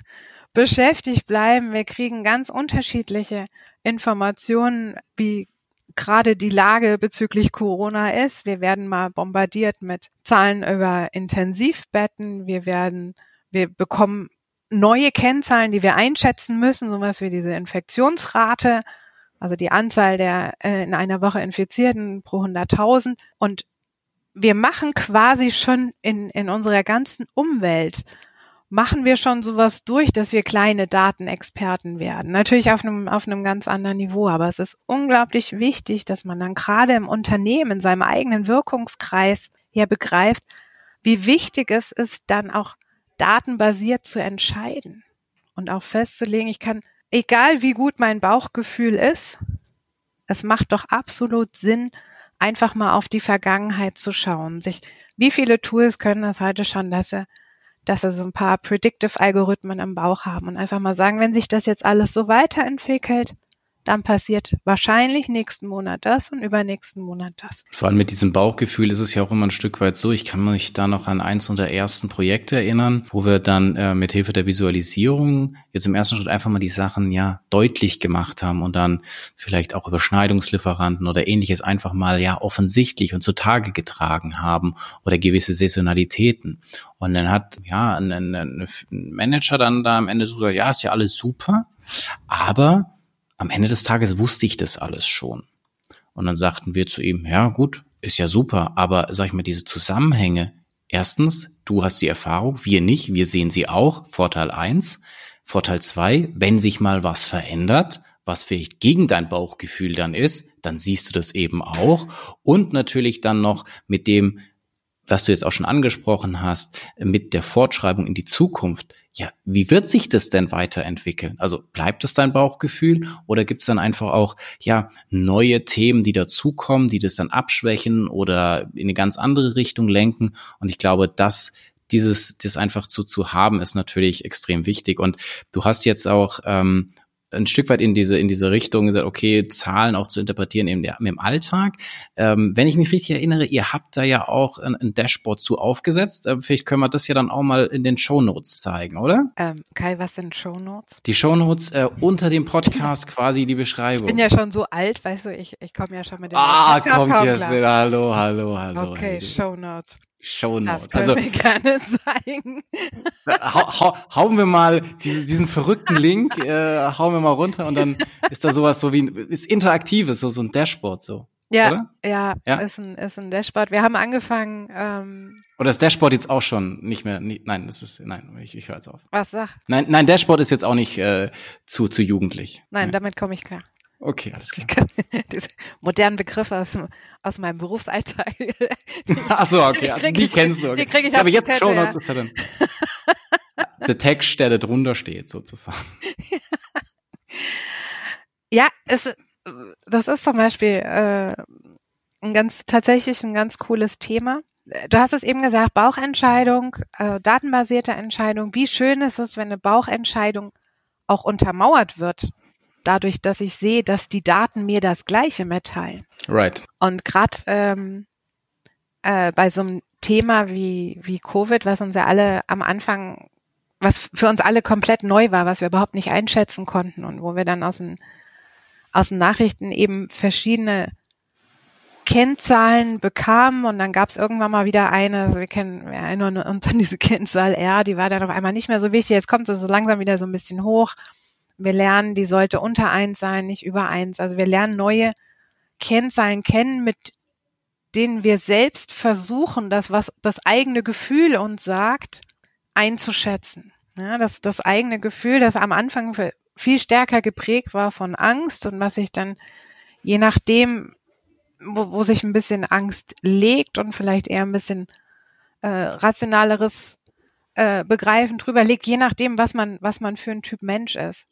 beschäftigt bleiben, wir kriegen ganz unterschiedliche Informationen, wie gerade die Lage bezüglich Corona ist. Wir werden mal bombardiert mit Zahlen über Intensivbetten. Wir werden, wir bekommen neue Kennzahlen, die wir einschätzen müssen, sowas wie diese Infektionsrate also die Anzahl der äh, in einer Woche Infizierten pro 100.000. Und wir machen quasi schon in, in unserer ganzen Umwelt, machen wir schon sowas durch, dass wir kleine Datenexperten werden. Natürlich auf einem, auf einem ganz anderen Niveau, aber es ist unglaublich wichtig, dass man dann gerade im Unternehmen, in seinem eigenen Wirkungskreis ja begreift, wie wichtig es ist, dann auch datenbasiert zu entscheiden und auch festzulegen, ich kann egal wie gut mein Bauchgefühl ist, es macht doch absolut Sinn, einfach mal auf die Vergangenheit zu schauen. Sich, wie viele Tools können das heute schon, dass sie, dass sie so ein paar Predictive-Algorithmen im Bauch haben und einfach mal sagen, wenn sich das jetzt alles so weiterentwickelt, dann passiert wahrscheinlich nächsten Monat das und übernächsten Monat das. Vor allem mit diesem Bauchgefühl ist es ja auch immer ein Stück weit so. Ich kann mich da noch an eins unserer ersten Projekte erinnern, wo wir dann äh, mit Hilfe der Visualisierung jetzt im ersten Schritt einfach mal die Sachen ja deutlich gemacht haben und dann vielleicht auch Überschneidungslieferanten oder ähnliches einfach mal ja offensichtlich und zutage getragen haben oder gewisse Saisonalitäten. Und dann hat ja ein, ein, ein Manager dann da am Ende so gesagt, ja, ist ja alles super, aber am Ende des Tages wusste ich das alles schon. Und dann sagten wir zu ihm, ja gut, ist ja super, aber sag ich mal, diese Zusammenhänge, erstens, du hast die Erfahrung, wir nicht, wir sehen sie auch, Vorteil eins. Vorteil zwei, wenn sich mal was verändert, was vielleicht gegen dein Bauchgefühl dann ist, dann siehst du das eben auch. Und natürlich dann noch mit dem, was du jetzt auch schon angesprochen hast, mit der Fortschreibung in die Zukunft, ja, wie wird sich das denn weiterentwickeln? Also bleibt es dein Bauchgefühl oder gibt es dann einfach auch, ja, neue Themen, die dazukommen, die das dann abschwächen oder in eine ganz andere Richtung lenken? Und ich glaube, dass dieses, das einfach zu, zu haben, ist natürlich extrem wichtig. Und du hast jetzt auch ähm, ein Stück weit in diese in diese Richtung gesagt, okay, Zahlen auch zu interpretieren im, im Alltag. Ähm, wenn ich mich richtig erinnere, ihr habt da ja auch ein, ein Dashboard zu aufgesetzt. Äh, vielleicht können wir das ja dann auch mal in den Show Notes zeigen, oder? Ähm, Kai, was sind Show Notes? Die Show Notes äh, unter dem Podcast quasi die Beschreibung. Ich bin ja schon so alt, weißt du, ich, ich komme ja schon mit dem Ah, kommt jetzt. Hallo, hallo, hallo. Okay, Show Notes. Shownotes. Das können also, wir gerne zeigen. hau, hau, hauen wir mal diese, diesen verrückten Link, äh, hauen wir mal runter und dann ist da sowas so wie ein, ist interaktives, so, so ein Dashboard so. Ja, ja, ja, Ist, ein, ist ein Dashboard. Wir haben angefangen. Ähm, Oder ist Dashboard jetzt auch schon nicht mehr? Nie, nein, das ist nein, ich, ich höre jetzt auf. Was sag? Nein, nein, Dashboard ist jetzt auch nicht äh, zu zu jugendlich. Nein, ja. damit komme ich klar. Okay, alles klar. Diese modernen Begriffe aus, aus meinem Berufsalltag. Ach so, okay. Die, die kennst du. Okay. Die krieg ich Aber jetzt schon ja. Der Text, der da drunter steht, sozusagen. Ja, es, das ist zum Beispiel äh, ein ganz tatsächlich ein ganz cooles Thema. Du hast es eben gesagt, Bauchentscheidung, äh, datenbasierte Entscheidung. Wie schön ist es, wenn eine Bauchentscheidung auch untermauert wird dadurch, dass ich sehe, dass die Daten mir das Gleiche mitteilen. Right. Und gerade ähm, äh, bei so einem Thema wie, wie Covid, was uns ja alle am Anfang, was für uns alle komplett neu war, was wir überhaupt nicht einschätzen konnten und wo wir dann aus den, aus den Nachrichten eben verschiedene Kennzahlen bekamen und dann gab es irgendwann mal wieder eine, also wir kennen, wir erinnern uns an diese Kennzahl R, die war dann auf einmal nicht mehr so wichtig, jetzt kommt sie so langsam wieder so ein bisschen hoch wir lernen, die sollte unter eins sein, nicht über eins. Also wir lernen neue Kennzahlen kennen, mit denen wir selbst versuchen, das, was das eigene Gefühl uns sagt, einzuschätzen. Ja, das, das eigene Gefühl, das am Anfang viel stärker geprägt war von Angst und was sich dann je nachdem, wo, wo sich ein bisschen Angst legt und vielleicht eher ein bisschen äh, rationaleres äh, Begreifen drüber legt, je nachdem, was man, was man für ein Typ Mensch ist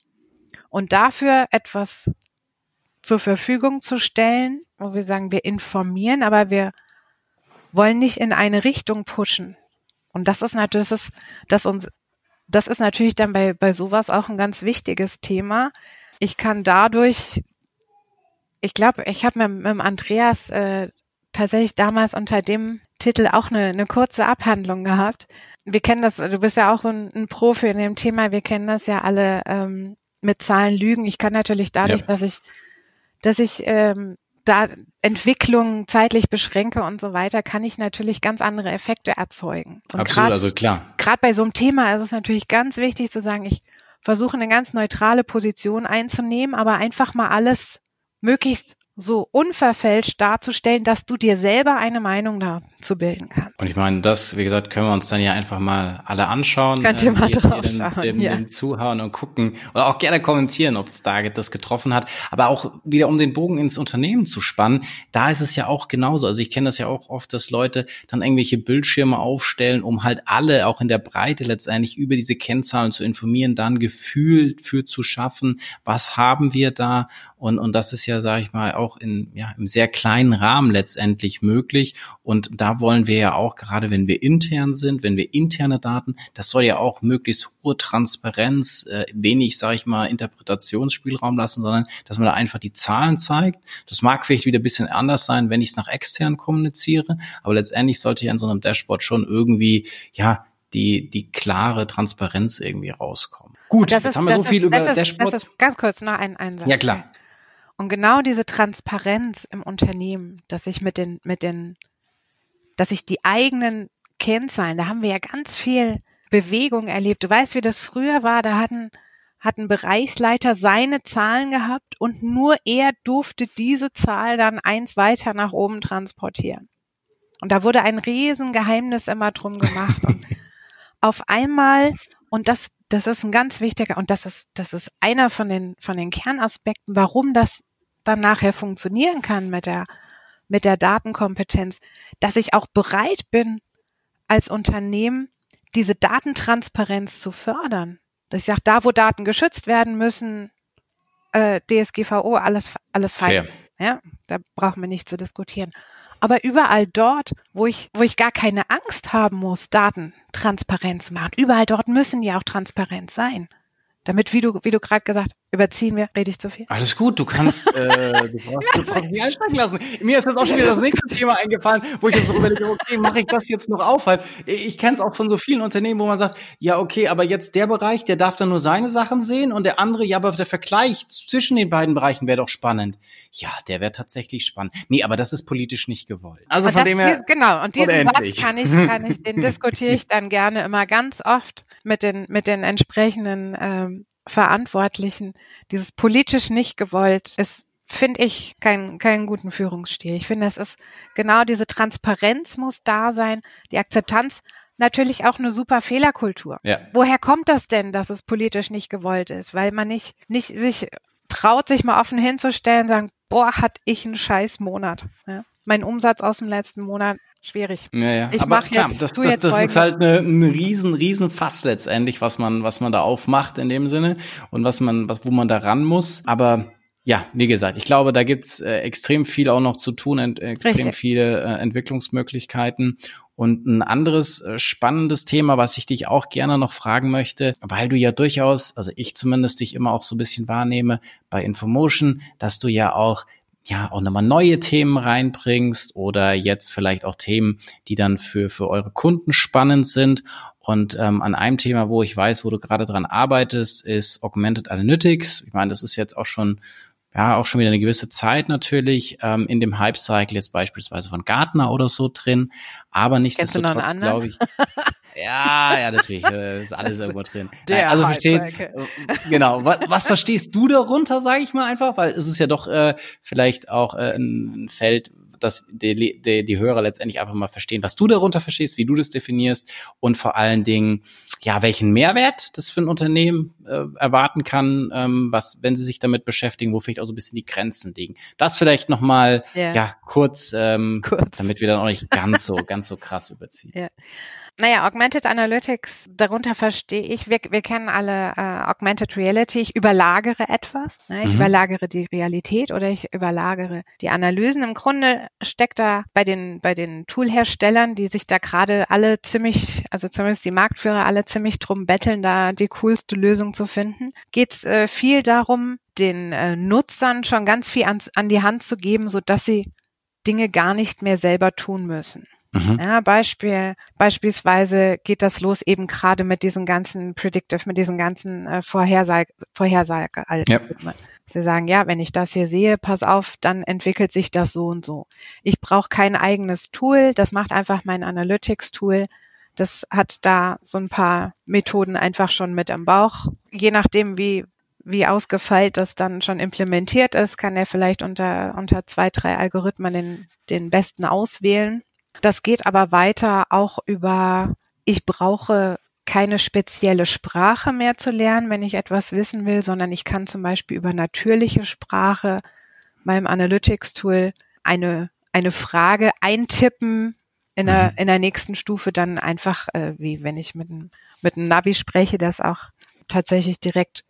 und dafür etwas zur Verfügung zu stellen, wo wir sagen, wir informieren, aber wir wollen nicht in eine Richtung pushen. Und das ist natürlich, das ist, das uns, das ist natürlich dann bei, bei sowas auch ein ganz wichtiges Thema. Ich kann dadurch, ich glaube, ich habe mit, mit Andreas äh, tatsächlich damals unter dem Titel auch eine, eine kurze Abhandlung gehabt. Wir kennen das, du bist ja auch so ein, ein Profi in dem Thema, wir kennen das ja alle, ähm, mit Zahlen lügen. Ich kann natürlich dadurch, ja. dass ich, dass ich ähm, da Entwicklung zeitlich beschränke und so weiter, kann ich natürlich ganz andere Effekte erzeugen. Und Absolut, grad, also klar. Gerade bei so einem Thema ist es natürlich ganz wichtig zu sagen, ich versuche eine ganz neutrale Position einzunehmen, aber einfach mal alles möglichst so unverfälscht darzustellen, dass du dir selber eine Meinung dazu bilden kannst. Und ich meine, das, wie gesagt, können wir uns dann ja einfach mal alle anschauen. Könnt ihr mal äh, drauf den, schauen, dem, ja. dem zuhauen und gucken oder auch gerne kommentieren, ob es da das getroffen hat. Aber auch wieder, um den Bogen ins Unternehmen zu spannen, da ist es ja auch genauso. Also ich kenne das ja auch oft, dass Leute dann irgendwelche Bildschirme aufstellen, um halt alle auch in der Breite letztendlich über diese Kennzahlen zu informieren, dann Gefühl für zu schaffen, was haben wir da und, und das ist ja, sage ich mal, auch in, ja, im sehr kleinen Rahmen letztendlich möglich. Und da wollen wir ja auch, gerade wenn wir intern sind, wenn wir interne Daten, das soll ja auch möglichst hohe Transparenz, äh, wenig, sage ich mal, Interpretationsspielraum lassen, sondern dass man da einfach die Zahlen zeigt. Das mag vielleicht wieder ein bisschen anders sein, wenn ich es nach extern kommuniziere, aber letztendlich sollte ja in so einem Dashboard schon irgendwie, ja, die, die klare Transparenz irgendwie rauskommen. Gut, jetzt ist, haben wir so viel ist, über das Dashboard. Das ist ganz kurz noch ein Einsatz. Ja, klar. Und genau diese Transparenz im Unternehmen, dass ich mit den, mit den, dass ich die eigenen Kennzahlen, da haben wir ja ganz viel Bewegung erlebt. Du weißt, wie das früher war, da hatten, hatten Bereichsleiter seine Zahlen gehabt und nur er durfte diese Zahl dann eins weiter nach oben transportieren. Und da wurde ein Riesengeheimnis immer drum gemacht. Und auf einmal, und das, das ist ein ganz wichtiger, und das ist, das ist einer von den, von den Kernaspekten, warum das dann nachher funktionieren kann mit der, mit der Datenkompetenz, dass ich auch bereit bin, als Unternehmen diese Datentransparenz zu fördern. Dass ich sage, da wo Daten geschützt werden müssen, äh, DSGVO, alles, alles fein. Fair. Ja, da brauchen wir nicht zu diskutieren. Aber überall dort, wo ich, wo ich gar keine Angst haben muss, Daten transparent zu machen, überall dort müssen ja auch transparent sein. Damit, wie du, wie du gerade gesagt, überziehen wir, rede ich zu viel. Alles gut, du kannst, äh, du brauchst, du brauchst mich einsteigen lassen. Mir ist jetzt auch schon wieder das nächste Thema eingefallen, wo ich jetzt so überlege, okay, mache ich das jetzt noch auf? Halt, ich kenne es auch von so vielen Unternehmen, wo man sagt, ja, okay, aber jetzt der Bereich, der darf dann nur seine Sachen sehen und der andere, ja, aber der Vergleich zwischen den beiden Bereichen wäre doch spannend. Ja, der wäre tatsächlich spannend. Nee, aber das ist politisch nicht gewollt. Also und von dem her. Genau, und diesen Satz kann ich, kann ich, den diskutiere ich dann gerne immer ganz oft mit den, mit den entsprechenden ähm, Verantwortlichen. Dieses politisch nicht gewollt ist, finde ich, keinen keinen guten Führungsstil. Ich finde, es ist genau diese Transparenz muss da sein, die Akzeptanz natürlich auch eine super Fehlerkultur. Ja. Woher kommt das denn, dass es politisch nicht gewollt ist? Weil man nicht, nicht sich traut, sich mal offen hinzustellen und sagen, boah, hat ich einen scheiß Monat. Ja? Mein Umsatz aus dem letzten Monat schwierig. Ja, ja. Ich mache jetzt, das, das, das ist halt eine, ein riesen, riesen Fass letztendlich, was man, was man da aufmacht in dem Sinne und was man, was, wo man da ran muss. Aber ja, wie gesagt, ich glaube, da gibt's äh, extrem viel auch noch zu tun, ent, extrem Richtig. viele äh, Entwicklungsmöglichkeiten. Und ein anderes äh, spannendes Thema, was ich dich auch gerne noch fragen möchte, weil du ja durchaus, also ich zumindest dich immer auch so ein bisschen wahrnehme bei Infomotion, dass du ja auch ja auch nochmal neue Themen reinbringst oder jetzt vielleicht auch Themen, die dann für, für eure Kunden spannend sind. Und ähm, an einem Thema, wo ich weiß, wo du gerade dran arbeitest, ist Augmented Analytics. Ich meine, das ist jetzt auch schon ja auch schon wieder eine gewisse Zeit natürlich ähm, in dem Hype-Cycle jetzt beispielsweise von Gartner oder so drin, aber nichtsdestotrotz glaube ich. Ja, ja, natürlich. Äh, ist alles irgendwo drin. Der also versteht, äh, genau. Was, was verstehst du darunter, sage ich mal einfach? Weil es ist ja doch äh, vielleicht auch äh, ein Feld, dass die, die, die Hörer letztendlich einfach mal verstehen, was du darunter verstehst, wie du das definierst und vor allen Dingen, ja, welchen Mehrwert das für ein Unternehmen äh, erwarten kann, ähm, was, wenn sie sich damit beschäftigen, wo vielleicht auch so ein bisschen die Grenzen liegen. Das vielleicht nochmal, yeah. ja, kurz, ähm, kurz, damit wir dann auch nicht ganz so, ganz so krass überziehen. Ja. Naja, Augmented Analytics, darunter verstehe ich, wir, wir kennen alle äh, Augmented Reality, ich überlagere etwas, ne? ich mhm. überlagere die Realität oder ich überlagere die Analysen. Im Grunde steckt da bei den, bei den Toolherstellern, die sich da gerade alle ziemlich, also zumindest die Marktführer alle ziemlich drum betteln, da die coolste Lösung zu finden, geht es äh, viel darum, den äh, Nutzern schon ganz viel an, an die Hand zu geben, so dass sie Dinge gar nicht mehr selber tun müssen. Mhm. Ja, Beispiel, beispielsweise geht das los eben gerade mit diesen ganzen Predictive, mit diesen ganzen äh, Vorhersage, Vorhersage ja. Sie sagen, ja, wenn ich das hier sehe, pass auf, dann entwickelt sich das so und so. Ich brauche kein eigenes Tool, das macht einfach mein Analytics-Tool. Das hat da so ein paar Methoden einfach schon mit im Bauch. Je nachdem, wie, wie ausgefeilt das dann schon implementiert ist, kann er vielleicht unter, unter zwei, drei Algorithmen den, den besten auswählen. Das geht aber weiter auch über, ich brauche keine spezielle Sprache mehr zu lernen, wenn ich etwas wissen will, sondern ich kann zum Beispiel über natürliche Sprache meinem Analytics-Tool eine, eine Frage eintippen, in der, mhm. in der nächsten Stufe dann einfach, äh, wie wenn ich mit, mit einem Navi spreche, das auch tatsächlich direkt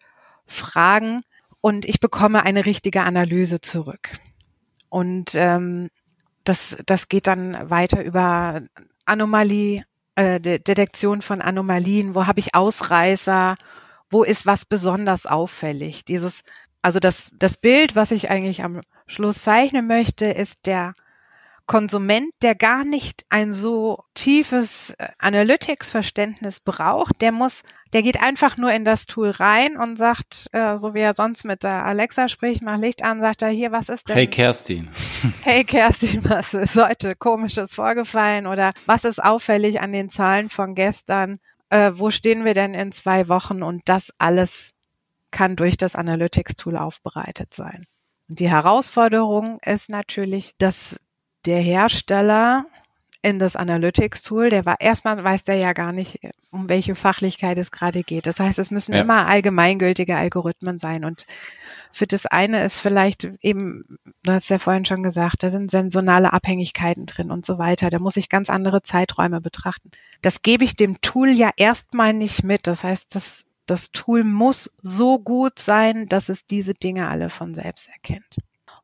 fragen und ich bekomme eine richtige Analyse zurück. Und ähm, das, das geht dann weiter über Anomalie, äh, Detektion von Anomalien, wo habe ich Ausreißer, wo ist was besonders auffällig. Dieses, also das, das Bild, was ich eigentlich am Schluss zeichnen möchte, ist der Konsument, der gar nicht ein so tiefes äh, Analytics-Verständnis braucht, der muss, der geht einfach nur in das Tool rein und sagt, äh, so wie er sonst mit der Alexa spricht, mach Licht an, sagt er hier, was ist denn? Hey Kerstin. Hey Kerstin, was ist heute komisches vorgefallen oder was ist auffällig an den Zahlen von gestern? Äh, wo stehen wir denn in zwei Wochen? Und das alles kann durch das Analytics-Tool aufbereitet sein. Und die Herausforderung ist natürlich, dass der Hersteller in das Analytics-Tool, der war erstmal weiß der ja gar nicht, um welche Fachlichkeit es gerade geht. Das heißt, es müssen ja. immer allgemeingültige Algorithmen sein. Und für das eine ist vielleicht eben, du hast ja vorhin schon gesagt, da sind sensonale Abhängigkeiten drin und so weiter. Da muss ich ganz andere Zeiträume betrachten. Das gebe ich dem Tool ja erstmal nicht mit. Das heißt, das, das Tool muss so gut sein, dass es diese Dinge alle von selbst erkennt.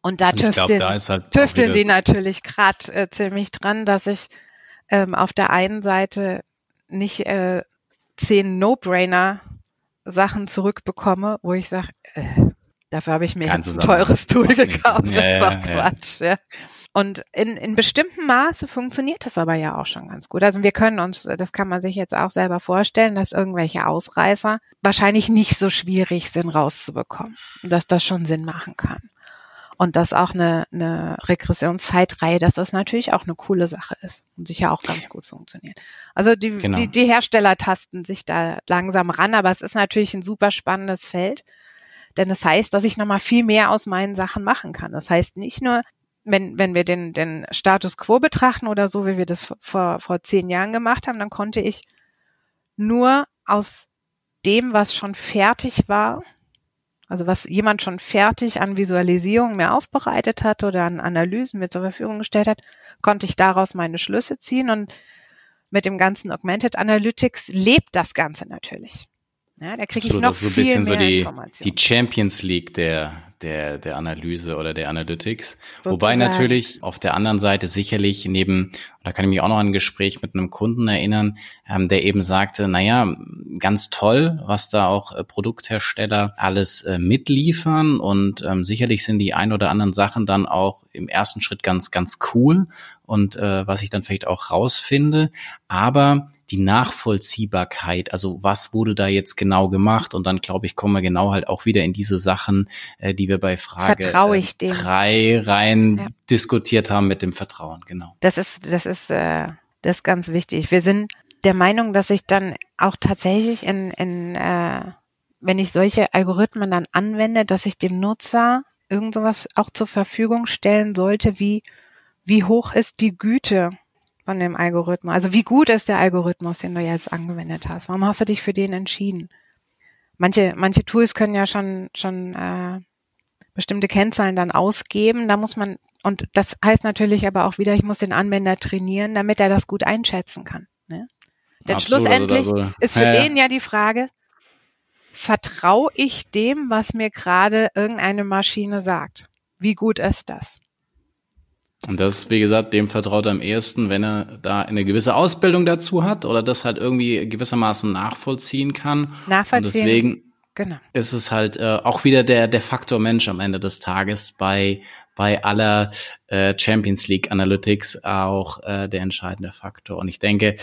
Und da tüfteln, glaub, da halt tüfteln die natürlich gerade äh, ziemlich dran, dass ich ähm, auf der einen Seite nicht äh, zehn No-Brainer Sachen zurückbekomme, wo ich sage, äh, dafür habe ich mir jetzt ein teures Tool gekauft. Das ja, war Quatsch. Ja. Und in, in bestimmtem Maße funktioniert das aber ja auch schon ganz gut. Also wir können uns, das kann man sich jetzt auch selber vorstellen, dass irgendwelche Ausreißer wahrscheinlich nicht so schwierig sind rauszubekommen und dass das schon Sinn machen kann. Und dass auch eine, eine Regressionszeitreihe, dass das natürlich auch eine coole Sache ist und sicher auch ganz gut funktioniert. Also die, genau. die, die Hersteller tasten sich da langsam ran, aber es ist natürlich ein super spannendes Feld. Denn es das heißt, dass ich nochmal viel mehr aus meinen Sachen machen kann. Das heißt nicht nur, wenn, wenn wir den, den Status quo betrachten oder so, wie wir das vor, vor zehn Jahren gemacht haben, dann konnte ich nur aus dem, was schon fertig war, also was jemand schon fertig an Visualisierung mir aufbereitet hat oder an Analysen mir zur Verfügung gestellt hat, konnte ich daraus meine Schlüsse ziehen und mit dem ganzen Augmented Analytics lebt das Ganze natürlich. Ja, da kriege ich noch so viel mehr so die, die Champions League der, der, der Analyse oder der Analytics. Sozusagen. Wobei natürlich auf der anderen Seite sicherlich neben, da kann ich mich auch noch an ein Gespräch mit einem Kunden erinnern, ähm, der eben sagte, naja, ganz toll, was da auch äh, Produkthersteller alles äh, mitliefern und ähm, sicherlich sind die ein oder anderen Sachen dann auch im ersten Schritt ganz, ganz cool und äh, was ich dann vielleicht auch rausfinde. Aber die Nachvollziehbarkeit, also was wurde da jetzt genau gemacht? Und dann glaube ich, kommen wir genau halt auch wieder in diese Sachen, äh, die wir bei Frage äh, drei rein ja. diskutiert haben mit dem Vertrauen, genau. Das ist, das ist, äh, das ist ganz wichtig. Wir sind der Meinung, dass ich dann auch tatsächlich in, in äh, wenn ich solche Algorithmen dann anwende, dass ich dem Nutzer irgend sowas auch zur Verfügung stellen sollte, wie wie hoch ist die Güte von dem Algorithmus? Also wie gut ist der Algorithmus, den du jetzt angewendet hast? Warum hast du dich für den entschieden? Manche, manche Tools können ja schon, schon äh, bestimmte Kennzahlen dann ausgeben. Da muss man, und das heißt natürlich aber auch wieder, ich muss den Anwender trainieren, damit er das gut einschätzen kann. Denn Absolut, schlussendlich also, also, ist für ja, den ja die Frage, vertraue ich dem, was mir gerade irgendeine Maschine sagt? Wie gut ist das? Und das, wie gesagt, dem vertraut er am ehesten, wenn er da eine gewisse Ausbildung dazu hat oder das halt irgendwie gewissermaßen nachvollziehen kann. Nachvollziehen. Und deswegen genau. ist es halt äh, auch wieder der, der Faktor Mensch am Ende des Tages bei, bei aller äh, Champions League Analytics auch äh, der entscheidende Faktor. Und ich denke,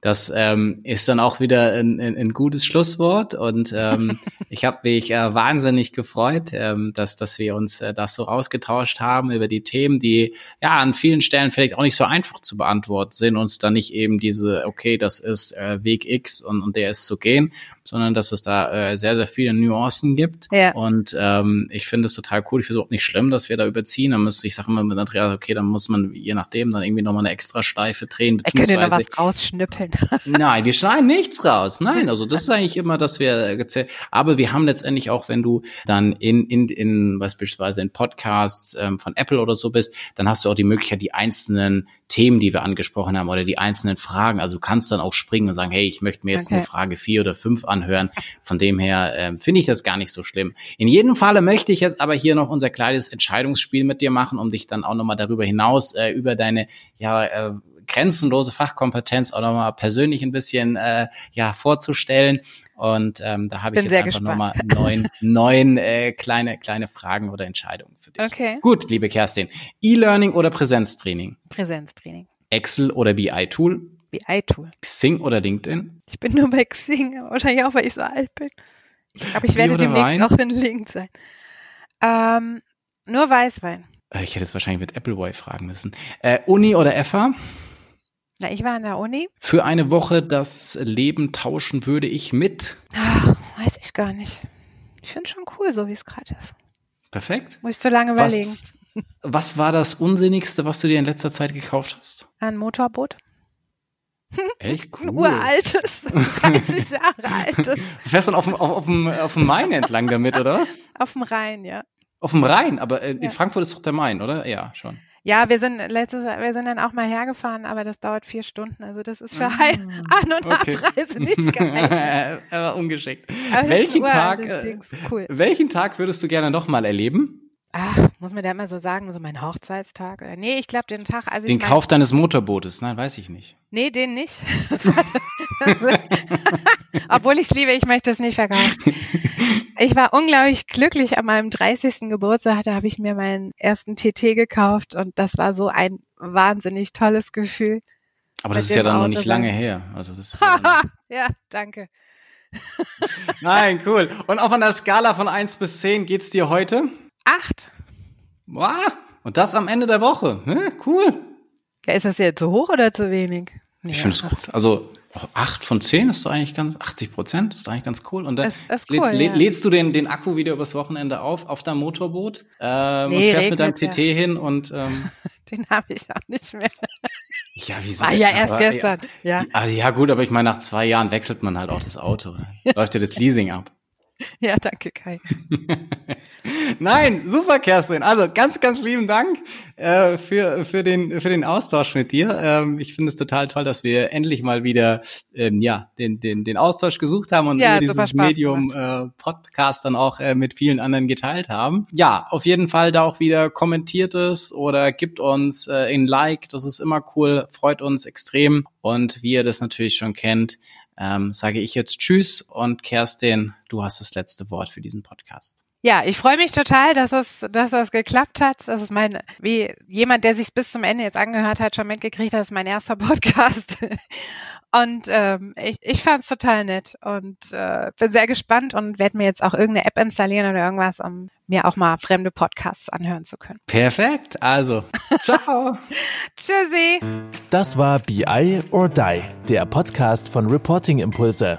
das ähm, ist dann auch wieder ein, ein, ein gutes Schlusswort und ähm, ich habe mich äh, wahnsinnig gefreut, ähm, dass, dass wir uns äh, das so ausgetauscht haben über die Themen, die ja an vielen Stellen vielleicht auch nicht so einfach zu beantworten sind, uns dann nicht eben diese, okay, das ist äh, Weg X und, und der ist zu gehen, sondern dass es da äh, sehr, sehr viele Nuancen gibt. Ja. Und ähm, ich finde es total cool. Ich finde es auch nicht schlimm, dass wir da überziehen. Dann müsste ich sage immer mit Andreas, okay, dann muss man je nachdem dann irgendwie nochmal eine extra Schleife drehen. Beziehungsweise, könnt ihr noch was rausschnippeln? nein, wir schneiden nichts raus. Nein, also das ist eigentlich immer, dass wir gezählt. Aber wir haben letztendlich auch, wenn du dann in, in, in beispielsweise in Podcasts ähm, von Apple oder so bist, dann hast du auch die Möglichkeit, die einzelnen Themen, die wir angesprochen haben oder die einzelnen Fragen. Also du kannst dann auch springen und sagen, hey, ich möchte mir jetzt okay. nur Frage vier oder fünf anhören. Von dem her äh, finde ich das gar nicht so schlimm. In jedem Falle möchte ich jetzt aber hier noch unser kleines Entscheidungsspiel mit dir machen, um dich dann auch nochmal darüber hinaus äh, über deine ja äh, grenzenlose Fachkompetenz auch nochmal persönlich ein bisschen äh, ja vorzustellen. Und ähm, da habe ich jetzt einfach nochmal neun, neun äh, kleine, kleine Fragen oder Entscheidungen für dich. Okay. Gut, liebe Kerstin. E-Learning oder Präsenztraining? Präsenztraining. Excel oder BI-Tool? BI-Tool. Xing oder LinkedIn? Ich bin nur bei Xing, wahrscheinlich auch, weil ich so alt bin. Aber ich werde demnächst Wein? auch in LinkedIn sein. Ähm, nur Weißwein. Äh, ich hätte es wahrscheinlich mit Appleboy fragen müssen. Äh, Uni oder FH? Na, ich war an der Uni. Für eine Woche das Leben tauschen würde ich mit? Ach, weiß ich gar nicht. Ich finde schon cool, so wie es gerade ist. Perfekt. Muss ich zu lange überlegen. Was, was war das Unsinnigste, was du dir in letzter Zeit gekauft hast? Ein Motorboot. Echt cool. Ein uraltes, 30 Jahre altes. Du fährst dann auf dem, auf, auf, dem, auf dem Main entlang damit, oder was? Auf dem Rhein, ja. Auf dem Rhein, aber in ja. Frankfurt ist doch der Main, oder? Ja, schon. Ja, wir sind letztes, wir sind dann auch mal hergefahren, aber das dauert vier Stunden. Also das ist für ah, An- und okay. Abreise nicht geeignet. aber ungeschickt. Aber welchen Tag, äh, cool. welchen Tag würdest du gerne nochmal erleben? Ach, muss man da immer so sagen, so mein Hochzeitstag? Nee, ich glaube den Tag, also Den ich mein, Kauf deines Motorbootes, nein, weiß ich nicht. Nee, den nicht. Obwohl ich es liebe, ich möchte es nicht verkaufen. Ich war unglaublich glücklich an meinem 30. Geburtstag, da habe ich mir meinen ersten TT gekauft und das war so ein wahnsinnig tolles Gefühl. Aber das ist ja dann Auto noch nicht lange her. Also das ist ja, ja, danke. Nein, cool. Und auf einer Skala von 1 bis 10 geht's dir heute? Acht. Wow. Und das am Ende der Woche. Ne? Cool. Ja, ist das jetzt zu hoch oder zu wenig? Nee, ich finde es gut. Also acht von zehn ist doch eigentlich ganz, 80 Prozent ist doch eigentlich ganz cool. Und dann das, das cool, lädst, ja. lädst, du den, den Akku wieder übers Wochenende auf, auf deinem Motorboot ähm, nee, und fährst mit deinem TT ja. hin und ähm, Den habe ich auch nicht mehr. Ja, wieso? War ja erst aber, gestern. Ja. Ja. ja, gut, aber ich meine, nach zwei Jahren wechselt man halt auch das Auto. Läuft ja das Leasing ab. Ja, danke, Kai. Nein, super, Kerstin. Also ganz, ganz lieben Dank äh, für, für, den, für den Austausch mit dir. Ähm, ich finde es total toll, dass wir endlich mal wieder ähm, ja, den, den, den Austausch gesucht haben und ja, über dieses Medium äh, Podcast dann auch äh, mit vielen anderen geteilt haben. Ja, auf jeden Fall da auch wieder kommentiert es oder gibt uns äh, ein Like. Das ist immer cool, freut uns extrem. Und wie ihr das natürlich schon kennt, ähm, sage ich jetzt Tschüss und Kerstin, du hast das letzte Wort für diesen Podcast. Ja, ich freue mich total, dass es, dass das geklappt hat. Das ist mein, wie jemand, der sich bis zum Ende jetzt angehört hat, schon mitgekriegt, das ist mein erster Podcast. Und ähm, ich, ich fand es total nett und äh, bin sehr gespannt und werde mir jetzt auch irgendeine App installieren oder irgendwas, um mir auch mal fremde Podcasts anhören zu können. Perfekt, also ciao. Tschüssi. Das war BI or Die, der Podcast von Reporting Impulse.